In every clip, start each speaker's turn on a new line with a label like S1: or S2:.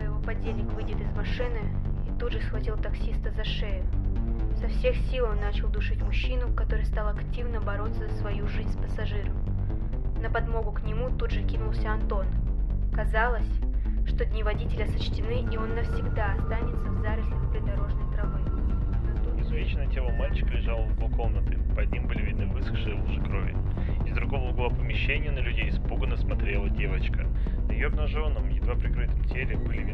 S1: пока его подельник выйдет из машины, и тут же схватил таксиста за шею. Со всех сил он начал душить мужчину, который стал активно бороться за свою жизнь с пассажиром. На подмогу к нему тут же кинулся Антон. Казалось, что дни водителя сочтены, и он навсегда останется в зарослях придорожной травы. Но тут же-
S2: Изувеченное тело мальчика лежало в углу комнаты. Под ним были видны высохшие лужи крови. Из другого угла помещения на людей испуганно смотрела девочка. На ее обнаженном, едва прикрытом теле были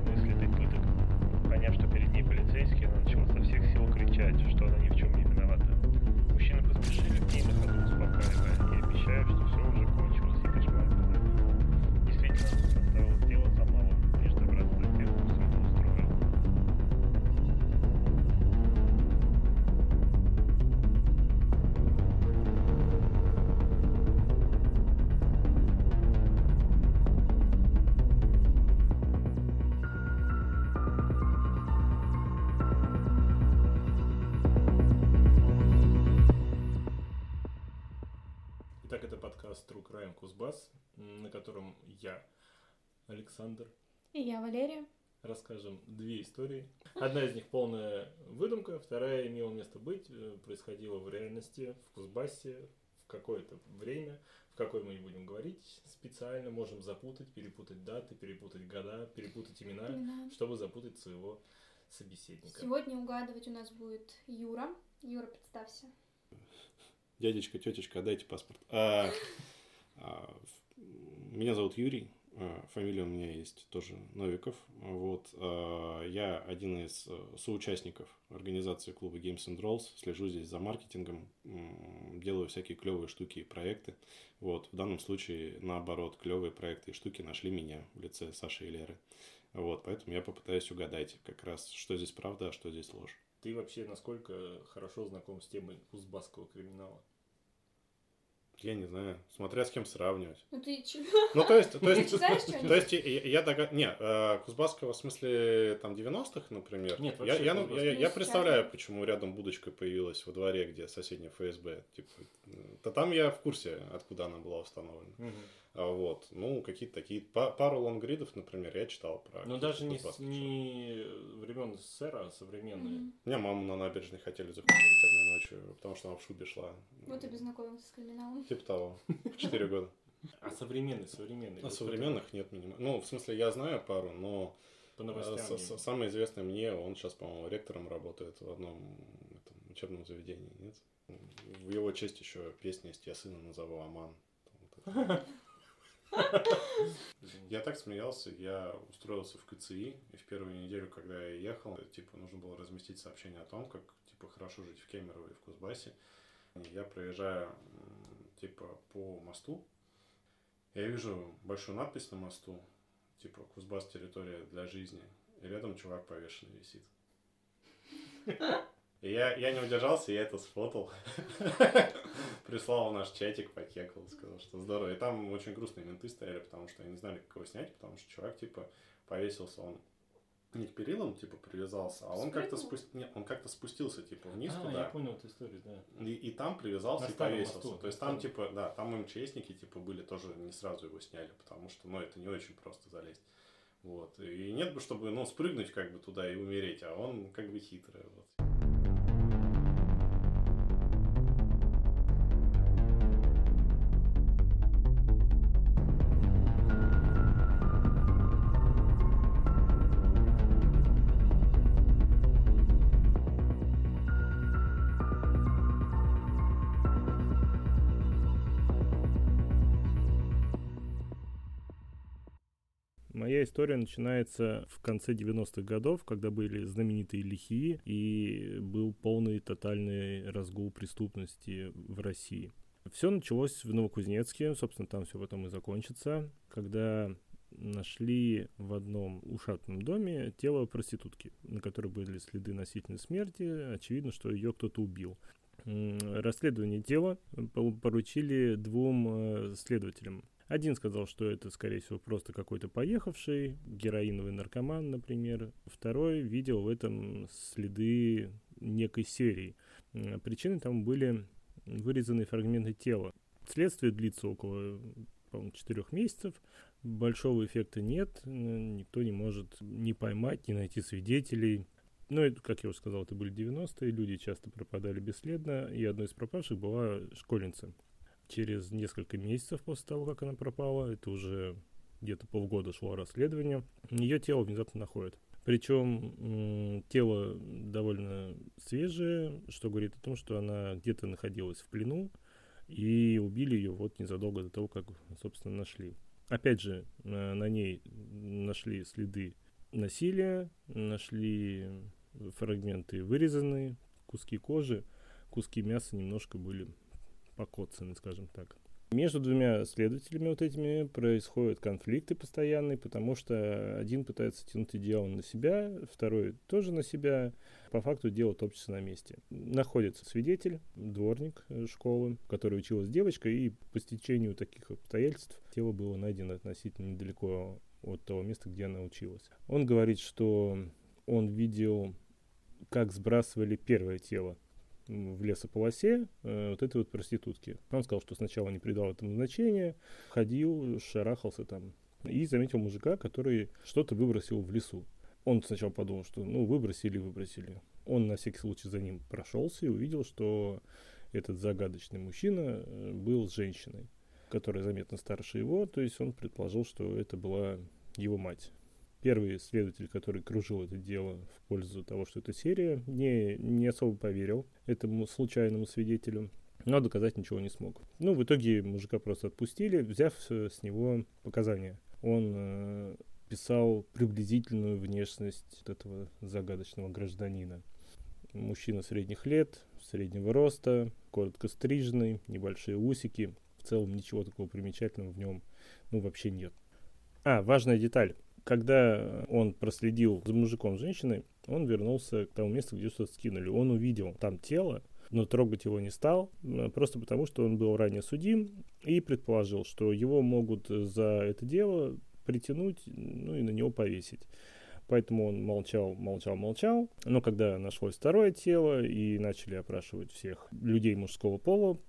S3: Александр,
S1: И я Валерия.
S3: расскажем две истории. Одна из них полная выдумка, вторая имела место быть, э, происходила в реальности, в Кузбассе, в какое-то время, в какое мы не будем говорить специально, можем запутать, перепутать даты, перепутать года, перепутать имена,
S4: Имена.
S3: чтобы запутать своего собеседника.
S4: Сегодня угадывать у нас будет Юра. Юра, представься.
S5: Дядечка, тетечка, отдайте паспорт. А, а, меня зовут Юрий. А, Фамилия у меня есть тоже Новиков. Вот. а, Я один из э, соучастников организации клуба Games and Rolls. Слежу здесь за маркетингом, делаю всякие клевые штуки и проекты. Вот. В данном случае, наоборот, клевые проекты и штуки нашли меня в лице Саши и Леры. Вот. Поэтому я попытаюсь угадать как раз, что здесь правда, а что здесь ложь.
S3: Ты вообще насколько хорошо знаком с темой кузбасского криминала?
S5: Я не знаю, смотря с кем сравнивать.
S4: Ну ты че?
S5: Ну, то есть, то есть, то есть я, я догад... Не, э, Кузбасского в смысле там 90-х, например.
S3: Нет,
S5: я, я, ну, я, я
S4: Ну,
S5: представляю, почему рядом будочка появилась во дворе, где соседняя ФСБ. Типа, то там я в курсе, откуда она была установлена. А вот, ну, какие-то такие... па- пару лонгридов, например, я читал про...
S3: Ну даже не, не времен СССР, а современные.
S5: Меня маму на набережной хотели захватить одной ночью, потому что она в шубе шла.
S4: Вот и познакомился с криминалом.
S5: Типа того. В 4 года.
S3: А современные, современные.
S5: А современных нет минимум. Ну, в смысле, я знаю пару, но
S3: По
S5: э,
S3: новостям.
S5: с- с- самое известное мне, он сейчас, по-моему, ректором работает в одном этом, учебном заведении, нет? В его честь еще песня есть «Я сына назову Аман». Я так смеялся, я устроился в КЦИ, и в первую неделю, когда я ехал, типа, нужно было разместить сообщение о том, как, типа, хорошо жить в Кемерово и в Кузбассе. Я проезжаю, типа, по мосту, я вижу большую надпись на мосту, типа, Кузбасс территория для жизни, и рядом чувак повешенный висит. И я, я не удержался, я это сфотал. Прислал в наш чатик, покекал, сказал, что здорово. И там очень грустные менты стояли, потому что они не знали, как его снять, потому что чувак, типа, повесился, он не к перилам, типа, привязался, а он как-то
S4: Спрыгнул?
S5: спусти- не, он как-то спустился, типа, вниз
S3: а,
S5: туда.
S3: я понял эту историю, да.
S5: И, и там привязался
S3: На
S5: и повесился.
S3: мосту,
S5: То есть там, типа, да, там МЧСники, типа, были тоже не сразу его сняли, потому что, ну, это не очень просто залезть. Вот. И нет бы, чтобы, ну, спрыгнуть как бы туда и умереть, а он как бы хитрый. Вот.
S2: История начинается в конце 90-х годов, когда были знаменитые лихие и был полный тотальный разгул преступности в России. Все началось в Новокузнецке, собственно, там все потом и закончится, когда нашли в одном ушатном доме тело проститутки, на которой были следы насильственной смерти. Очевидно, что ее кто-то убил. Расследование дела по- поручили двум э, следователям. Один сказал, что это, скорее всего, просто какой-то поехавший, героиновый наркоман, например. Второй видел в этом следы некой серии. М, Причиной там были вырезанные фрагменты тела. Следствие длится около, по-моему, четырех месяцев. большого эффекта нет, никто не может не поймать, не найти свидетелей. Ну, как я уже сказал, это были 90-е, люди часто пропадали бесследно, и одной из пропавших была школьница. Через несколько месяцев после того, как она пропала, это уже где-то полгода шло расследование, ее тело внезапно находят. Причем тело довольно свежее, что говорит о том, что она где-то находилась в плену, и убили ее вот незадолго до того, как, собственно, нашли. Опять же, на ней нашли следы насилия, нашли фрагменты вырезанные, куски кожи, куски мяса немножко были покоцаны, скажем так. Между двумя следователями вот этими происходят конфликты постоянные, потому что один пытается тянуть дело на себя, второй тоже на себя. По факту дело топчется на месте. Находится свидетель, дворник школы, который училась девочка, и по стечению таких обстоятельств тело было найдено относительно недалеко от того места, где она училась. Он говорит, что он видел, как сбрасывали первое тело в лесополосе э, вот этой вот проститутки. Он сказал, что сначала не придал этому значения, ходил, шарахался там. И заметил мужика, который что-то выбросил в лесу. Он сначала подумал, что ну выбросили, выбросили. Он на всякий случай за ним прошелся и увидел, что этот загадочный мужчина э, был с женщиной, которая заметно старше его, то есть он предположил, что это была его мать первый следователь, который кружил это дело в пользу того, что это серия, не, не особо поверил этому случайному свидетелю, но доказать ничего не смог. Ну, в итоге мужика просто отпустили, взяв с него показания. Он э, писал приблизительную внешность этого загадочного гражданина. Мужчина средних лет, среднего роста, коротко стриженный, небольшие усики. В целом ничего такого примечательного в нем ну, вообще нет. А, важная деталь когда он проследил за мужиком с женщиной, он вернулся к тому месту, где что-то скинули. Он увидел там тело, но трогать его не стал, просто потому что он был ранее судим и предположил, что его могут за это дело притянуть, ну и на него повесить. Поэтому он молчал, молчал, молчал. Но когда нашлось второе тело и начали опрашивать всех людей мужского пола,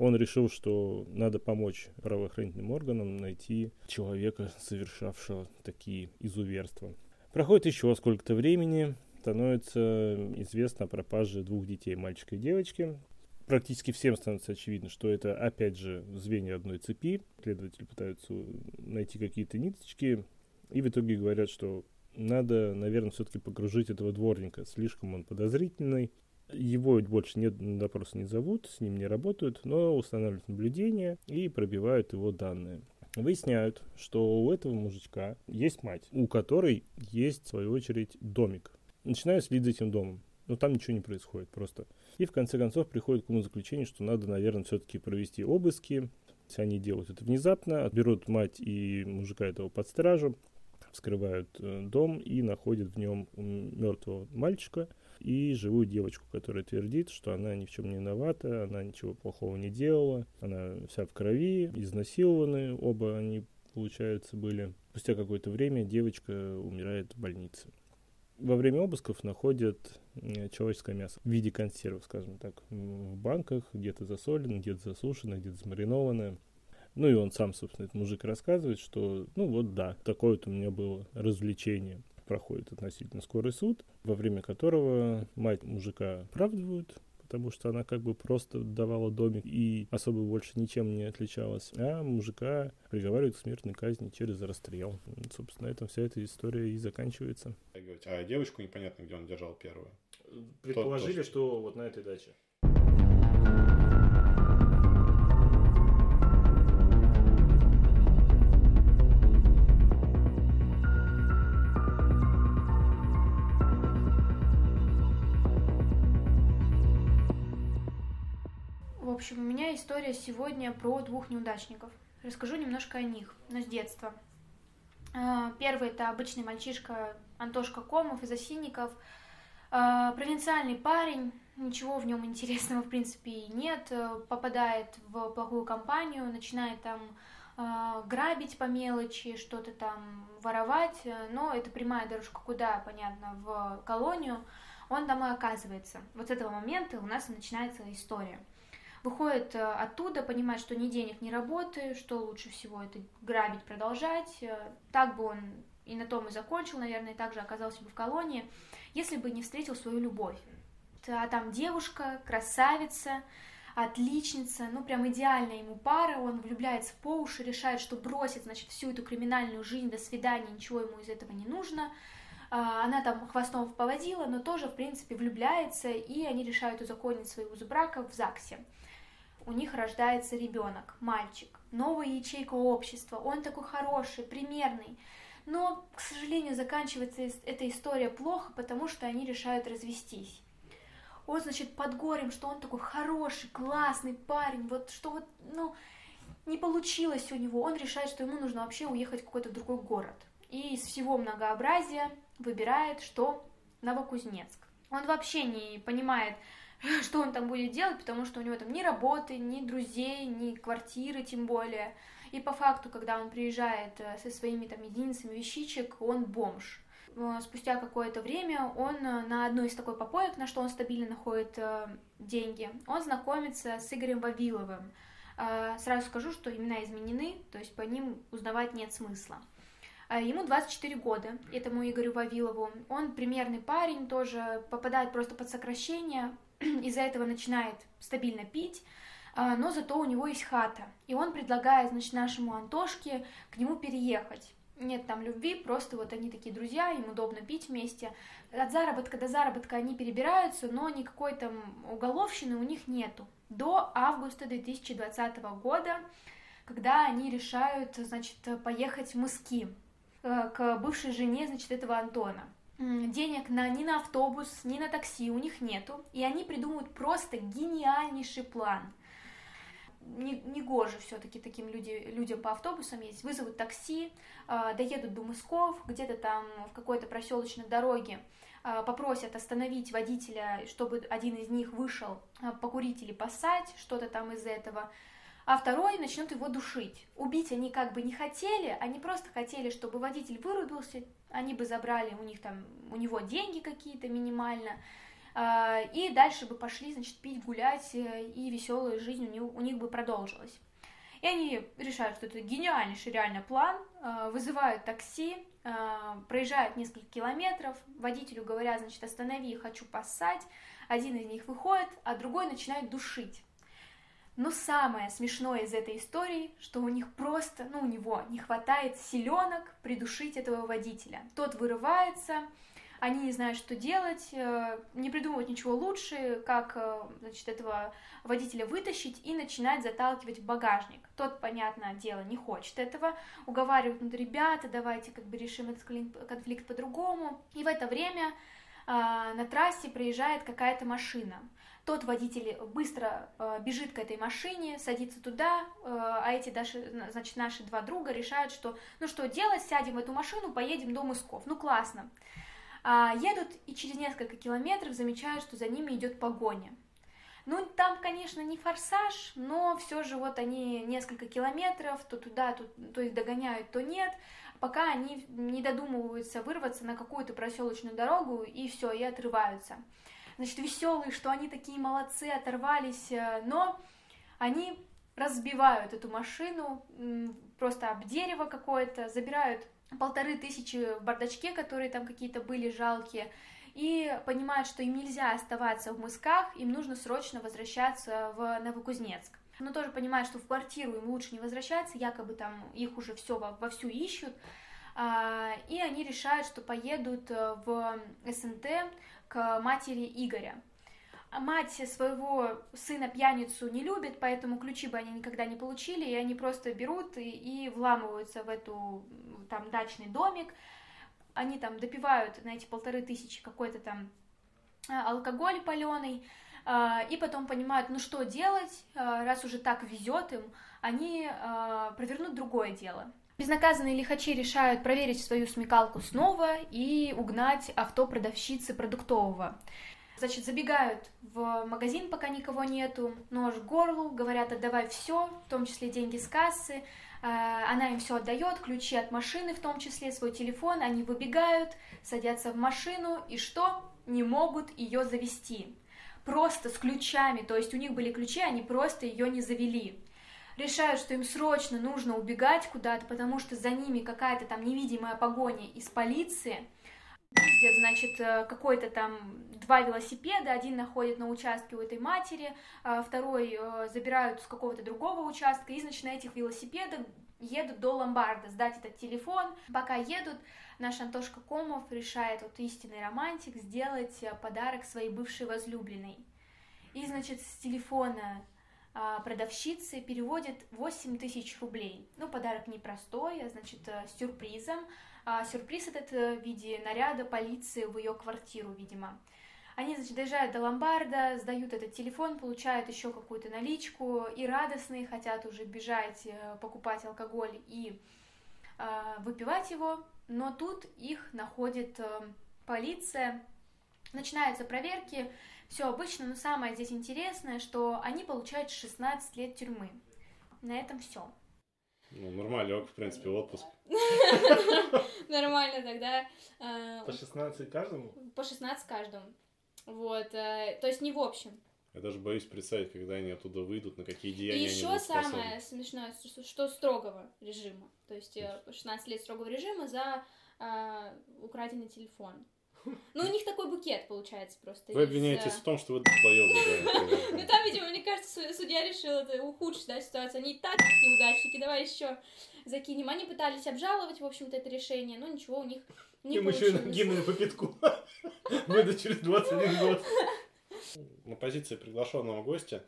S2: он решил, что надо помочь правоохранительным органам найти человека, совершавшего такие изуверства. Проходит еще сколько-то времени, становится известно о пропаже двух детей, мальчика и девочки. Практически всем становится очевидно, что это, опять же, звенья одной цепи. Следователи пытаются найти какие-то ниточки, и в итоге говорят, что надо, наверное, все-таки погружить этого дворника. Слишком он подозрительный, его больше нет, на допрос не зовут, с ним не работают, но устанавливают наблюдение и пробивают его данные. Выясняют, что у этого мужичка есть мать, у которой есть, в свою очередь, домик. Начинают следить за этим домом, но там ничего не происходит просто. И в конце концов приходят к заключению, что надо, наверное, все-таки провести обыски. Они делают это внезапно, берут мать и мужика этого под стражу, вскрывают э, дом и находят в нем мертвого мальчика – и живую девочку, которая твердит, что она ни в чем не виновата, она ничего плохого не делала, она вся в крови, изнасилованы, оба они, получается, были. Спустя какое-то время девочка умирает в больнице. Во время обысков находят человеческое мясо в виде консервов, скажем так, в банках, где-то засоленное, где-то засушенное, где-то замаринованное. Ну и он сам, собственно, этот мужик рассказывает, что, ну вот да, такое вот у меня было развлечение проходит относительно скорый суд, во время которого мать мужика оправдывают, потому что она как бы просто давала домик и особо больше ничем не отличалась, а мужика приговаривают к смертной казни через расстрел. Собственно, на этом вся эта история и заканчивается.
S5: А девочку непонятно, где он держал первую.
S3: Предположили, что вот на этой даче.
S4: История сегодня про двух неудачников. Расскажу немножко о них, но с детства. А, первый это обычный мальчишка Антошка Комов из Осинников. А, провинциальный парень, ничего в нем интересного в принципе нет. Попадает в плохую компанию, начинает там а, грабить по мелочи, что-то там воровать, но это прямая дорожка куда, понятно, в колонию. Он там и оказывается. Вот с этого момента у нас и начинается история. Выходит э, оттуда, понимает, что ни денег, ни работы, что лучше всего это грабить, продолжать. Э, так бы он и на том и закончил, наверное, и также оказался бы в колонии, если бы не встретил свою любовь. А там девушка, красавица, отличница, ну прям идеальная ему пара, он влюбляется по уши, решает, что бросит, значит, всю эту криминальную жизнь, до свидания, ничего ему из этого не нужно. А, она там хвостом поводила, но тоже, в принципе, влюбляется, и они решают узаконить союз брака в ЗАГСе. У них рождается ребенок, мальчик, новая ячейка общества, он такой хороший, примерный, но, к сожалению, заканчивается эта история плохо, потому что они решают развестись он, значит, под горем, что он такой хороший, классный парень, вот что вот, ну, не получилось у него, он решает, что ему нужно вообще уехать в какой-то другой город. И из всего многообразия выбирает, что Новокузнецк. Он вообще не понимает, что он там будет делать, потому что у него там ни работы, ни друзей, ни квартиры тем более. И по факту, когда он приезжает э, со своими там единицами вещичек, он бомж. Э, спустя какое-то время он э, на одной из такой попоек, на что он стабильно находит деньги, он знакомится с Игорем Вавиловым. Сразу скажу, что имена изменены, то есть по ним узнавать нет смысла. Ему 24 года, этому Игорю Вавилову. Он примерный парень, тоже попадает просто под сокращение, из-за этого начинает стабильно пить, но зато у него есть хата. И он предлагает, значит, нашему Антошке к нему переехать нет там любви, просто вот они такие друзья, им удобно пить вместе. От заработка до заработка они перебираются, но никакой там уголовщины у них нету. До августа 2020 года, когда они решают, значит, поехать в Мыски э, к бывшей жене, значит, этого Антона. Денег на, ни на автобус, ни на такси у них нету, и они придумывают просто гениальнейший план – не, не гоже все-таки таким люди, людям по автобусам ездить, вызовут такси, э, доедут до Мысков, где-то там в какой-то проселочной дороге э, попросят остановить водителя, чтобы один из них вышел э, покурить или поссать, что-то там из этого, а второй начнет его душить. Убить они как бы не хотели, они просто хотели, чтобы водитель вырубился, они бы забрали у них там, у него деньги какие-то минимально, а, и дальше бы пошли, значит, пить, гулять, э, и веселая жизнь у них, у них бы продолжилась. И они решают, что это гениальнейший реально план, а, вызывают такси, а, проезжают несколько километров, водителю говорят, значит, останови, хочу поссать, один из них выходит, а другой начинает душить. Но самое смешное из этой истории, что у них просто, ну, у него не хватает силенок придушить этого водителя. Тот вырывается, они не знают, что делать, э, не придумывают ничего лучше, как, э, значит, этого водителя вытащить и начинать заталкивать в багажник. Тот, понятное дело, не хочет этого, уговаривают, ну, ребята, давайте как бы решим этот конфликт по-другому. И в это время а, на трассе проезжает какая-то машина. Тот водитель быстро э, бежит к этой машине, садится туда, э, а эти даже, значит, наши два друга решают, что ну что делать, сядем в эту машину, поедем до Мысков. Ну классно. А, едут и через несколько километров замечают, что за ними идет погоня. Ну, там, конечно, не форсаж, но все же вот они несколько километров, то туда, то, то их догоняют, то нет, пока они не додумываются вырваться на какую-то проселочную дорогу, и все, и отрываются. Значит, веселые, что они такие молодцы, оторвались, э, но они разбивают эту машину просто об дерево какое-то, забирают полторы тысячи в бардачке, которые там какие-то были жалкие, и понимают, что им нельзя оставаться в мысках, им нужно срочно возвращаться в Новокузнецк. Но тоже понимают, что в квартиру им лучше не возвращаться, якобы там их уже все вовсю ищут, а, и они решают, что поедут э, в СНТ к матери Игоря. А мать своего сына пьяницу не любит, поэтому ключи бы они никогда не получили, и они просто берут и, и вламываются в эту там дачный домик, они там допивают на эти полторы тысячи какой-то там а, алкоголь паленый, а, и потом понимают, ну что делать, раз уже так везет им, они провернут другое дело. Безнаказанные лихачи решают проверить свою смекалку снова и угнать авто продавщицы продуктового. Значит, забегают в магазин, пока никого нету, нож к горлу, говорят, отдавай все, в том числе деньги с кассы. А, она им все отдает, ключи от машины, в том числе свой телефон. Они выбегают, садятся в машину и что? Не могут ее завести. просто с ключами, то есть у них были ключи, они просто ее не завели. Решают, что им срочно нужно убегать куда-то, потому что за ними какая-то там невидимая погоня из полиции. Ездят, значит, э, какой-то там два велосипеда, один находит на участке у этой матери, а второй э, забирают с какого-то другого участка, и, значит, на этих велосипедах едут до ломбарда сдать этот телефон. Пока едут, наш Антошка Комов решает, вот истинный романтик, сделать э, подарок своей бывшей возлюбленной. И, значит, с телефона продавщицы переводит 8 тысяч рублей. Ну, подарок непростой, а значит, э, с сюрпризом. А сюрприз этот э, в виде наряда полиции в ее квартиру, видимо. Они, значит, доезжают до ломбарда, сдают этот телефон, получают еще какую-то наличку и радостные хотят уже бежать, э, покупать алкоголь и э, выпивать его, но тут их находит э, полиция, начинаются проверки, все обычно, но самое здесь интересное, что они получают 16 лет тюрьмы. На этом все.
S5: Ну, нормально, в принципе, отпуск.
S6: Нормально тогда.
S3: По 16 каждому?
S6: По 16 каждому. Вот, э, то есть не в общем.
S5: Я даже боюсь представить, когда они оттуда выйдут, на какие
S6: И
S5: деяния они
S6: еще
S5: будут способны.
S6: самое смешное, что- строгого режима. То есть э, 16 лет строгого режима за э, украденный телефон. Ну, у них такой букет получается просто.
S5: Вы обвиняетесь
S6: э,
S5: в том, что вы долбоёбы,
S6: Ну там, видимо, мне кажется, су- судья решил это ухудшить, ситуацию. Они и так неудачники, давай еще закинем. Они пытались обжаловать, в общем-то, это решение, но ничего у них не
S3: Им еще накинули по пятку. Выйдут через 21 год.
S5: На позиции приглашенного гостя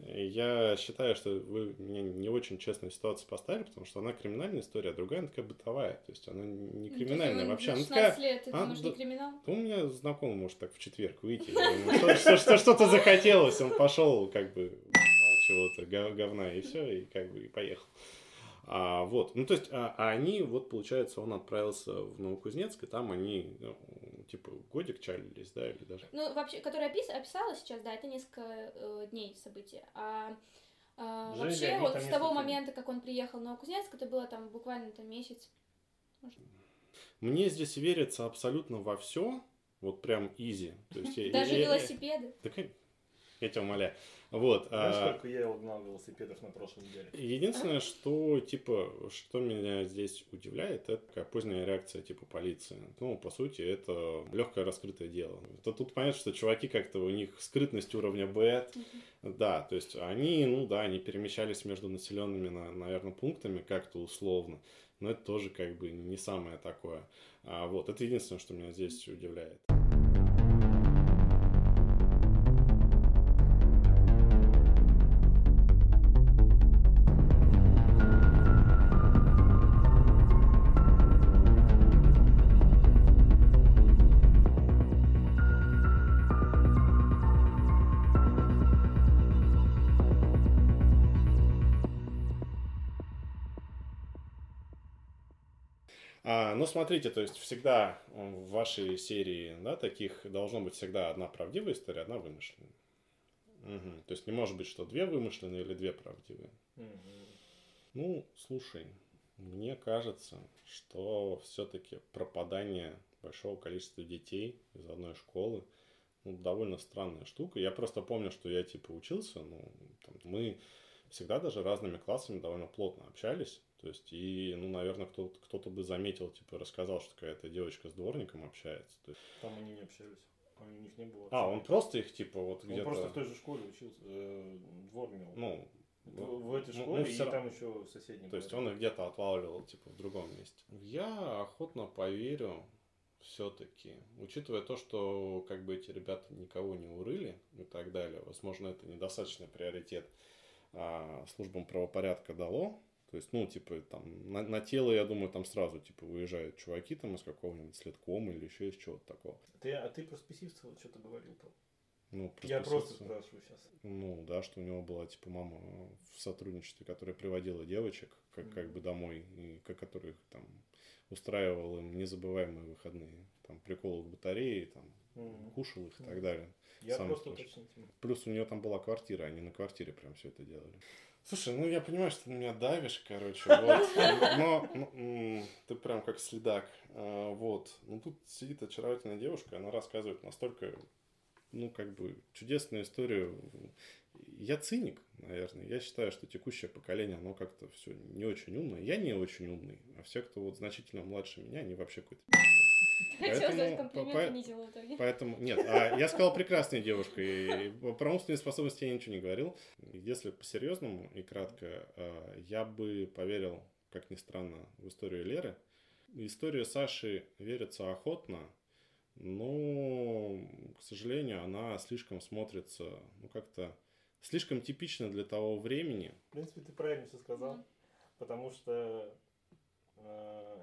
S5: я считаю, что вы меня не очень честную ситуацию поставили, потому что она криминальная история, а другая она такая бытовая. То есть она не
S6: Ну,
S5: криминальная
S6: он
S5: вообще. Она
S6: 16
S5: такая,
S6: лет, это,
S5: а, да-
S6: не криминал?
S5: У меня знакомый может так в четверг выйти. Что-то захотелось, он пошел как бы чего-то гов- говна и все, и как бы и поехал. А, вот, ну то есть, а, а они, вот получается, он отправился в Новокузнецк, и там они, ну, типа, годик чалились, да, или даже...
S6: Ну, вообще, которое опис- описала сейчас, да, это несколько э, дней события. А э,
S3: Жили
S6: вообще, вот с того момента, как он приехал в Новокузнецк, это было там буквально там месяц.
S5: Мне здесь верится абсолютно во все, вот прям изи. То есть,
S6: Даже велосипеды.
S5: Я тебя умоляю. Вот.
S3: Знаешь,
S5: а,
S3: сколько я угнал велосипедов на прошлой неделе?
S5: Единственное, что, типа, что меня здесь удивляет, это такая поздняя реакция, типа, полиции. Ну, по сути, это легкое раскрытое дело. То тут понятно, что чуваки как-то, у них скрытность уровня Б, да, то есть они, ну да, они перемещались между населенными, наверное, пунктами как-то условно, но это тоже как бы не самое такое. А, вот, это единственное, что меня здесь удивляет. Ну, смотрите, то есть всегда в вашей серии, да, таких должно быть всегда одна правдивая история, одна вымышленная. Мгм. То есть не может быть, что две вымышленные или две правдивые. Ну, слушай, мне кажется, что все-таки пропадание большого количества детей из одной школы ну, довольно странная штука. Я просто помню, что я типа учился, ну, там, мы всегда даже разными классами довольно плотно общались. То есть, и, ну, наверное, кто-то, кто-то бы заметил, типа, рассказал, что какая-то девочка с дворником общается. То есть-
S3: Там они не общались. У них не было.
S5: а, он просто их, типа, вот
S3: Он
S5: где-то...
S3: просто в той же школе учился, э, двор имел.
S5: Ну,
S3: в, в этой
S5: ну,
S3: школе
S5: ну,
S3: и
S5: ра-
S3: там еще в соседнем.
S5: То есть он их где-то отлавливал, типа, в другом месте. Я охотно поверю все-таки, учитывая то, что как бы эти ребята никого не урыли и так далее, возможно, это недостаточный приоритет а, службам правопорядка дало. То есть, ну, типа, там, на, на тело, я думаю, там сразу, типа, выезжают чуваки там из какого-нибудь следкома или еще из чего-то такого.
S3: Ты, а ты про Списивцева что-то говорил там?
S5: Ну,
S3: Я просто спрашиваю сейчас.
S5: Ну, да, что у него была, типа, мама в сотрудничестве, которая приводила девочек, как, как бы домой, и ко- которых там устраивал им незабываемые выходные. Там приколы в батарее, там
S3: Мгм.
S5: кушал их и так далее.
S3: Я
S5: Сам
S3: просто уточнить.
S5: Плюс у нее там была квартира, они на квартире прям все это делали. Слушай, ну я понимаю, что ты меня давишь, короче, вот. Но ну, м, ты прям как следак. А, Вот. Ну тут сидит очаровательная девушка, она рассказывает настолько ну, как бы, чудесную историю. Я циник, наверное. Я считаю, что текущее поколение, оно как-то все не очень умное. Я не очень умный, а все, кто вот значительно младше меня, они вообще какой-то
S6: Комплимент, по, итоге.
S5: Поэтому, нет, а я сказал прекрасная девушка, и про умственные способности я ничего не говорил. Если по-серьезному и кратко, а, я бы поверил, как ни странно, в историю Леры. История Саши верится охотно, но, к сожалению, она слишком смотрится, ну, как-то слишком типично для того времени.
S2: В принципе, ты правильно все сказал, потому что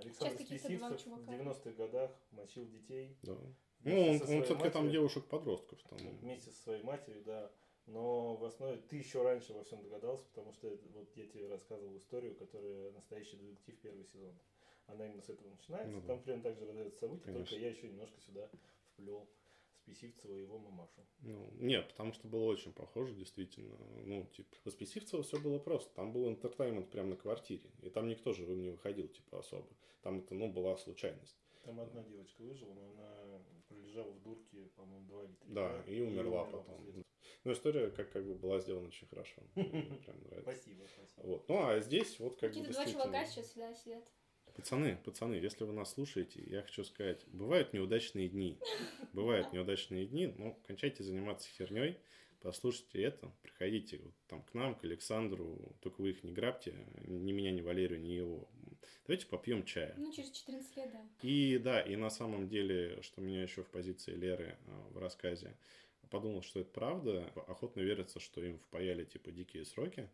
S2: Александр Списивцев в 90-х годах мочил детей.
S5: Да. Ну, он, он все-таки там девушек-подростков. Там.
S2: Вместе со своей матерью, да. Но в основе ты еще раньше во всем догадался, потому что вот я тебе рассказывал историю, которая настоящий детектив первый сезон. Она именно с этого начинается. Ну, да. Там примерно так же развиваются события, Конечно. только я еще немножко сюда вплел Списивцева и его мамашу.
S5: Ну, нет, потому что было очень похоже, действительно. Ну, типа, у Списивцева все было просто. Там был интертеймент прямо на квартире. И там никто же не выходил, типа, особо. Там это, ну, была случайность.
S2: Там одна девочка выжила, но она пролежала в дурке, по-моему, два или три
S5: Да, и умерла, и умерла потом. Ну, история как, как бы была сделана очень хорошо. Прям нравится.
S2: Спасибо, спасибо.
S5: Вот. Ну, а здесь вот как
S6: Какие-то два чувака сейчас сюда сидят.
S5: Пацаны, пацаны, если вы нас слушаете, я хочу сказать, бывают неудачные дни. Бывают неудачные дни, но кончайте заниматься херней, послушайте это, приходите вот там к нам, к Александру, только вы их не грабьте, ни меня, ни Валерию, ни его. Давайте попьем чая.
S6: Ну, через 14 лет, да.
S5: И да, и на самом деле, что меня еще в позиции Леры а, в рассказе подумал, что это правда, охотно верится, что им впаяли типа дикие сроки,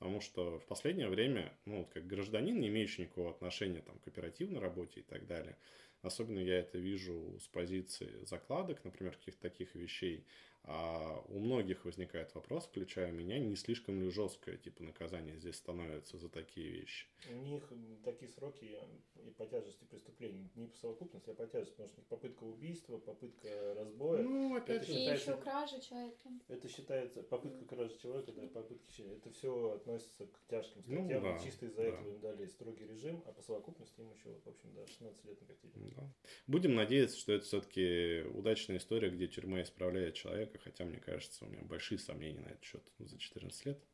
S5: Потому что в последнее время, ну, вот как гражданин, не имеющий никакого отношения там, к оперативной работе и так далее, особенно я это вижу с позиции закладок, например, каких-то таких вещей, а у многих возникает вопрос, включая меня, не слишком ли жесткое типа наказание здесь становится за такие вещи?
S2: У них такие сроки и по тяжести преступлений не по совокупности, а по тяжести, потому что у них попытка убийства, попытка разбоя.
S5: Ну, опять
S6: же. И еще кража человека.
S2: Это считается попытка кражи человека, да, попытки Это все относится к тяжким ну статьям. Ну, да, чисто из-за да. этого им дали строгий режим, а по совокупности им еще, в общем, да, 16 лет накатили. Да.
S5: Будем надеяться, что это все-таки удачная история, где тюрьма исправляет человека человека, хотя, мне кажется, у меня большие сомнения на этот счет за 14 лет.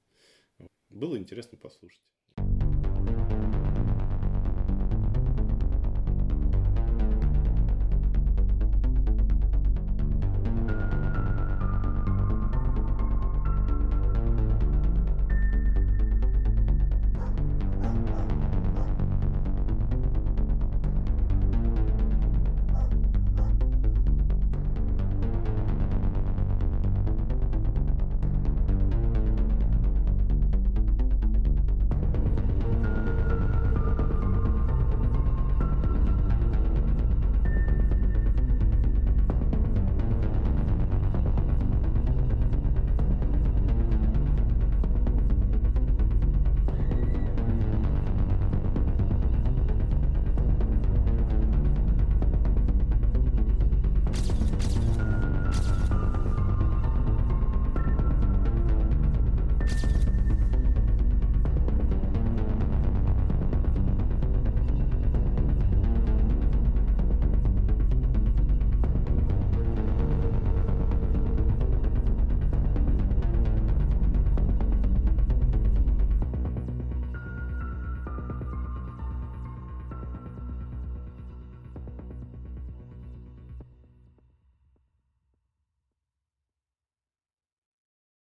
S5: Было интересно послушать.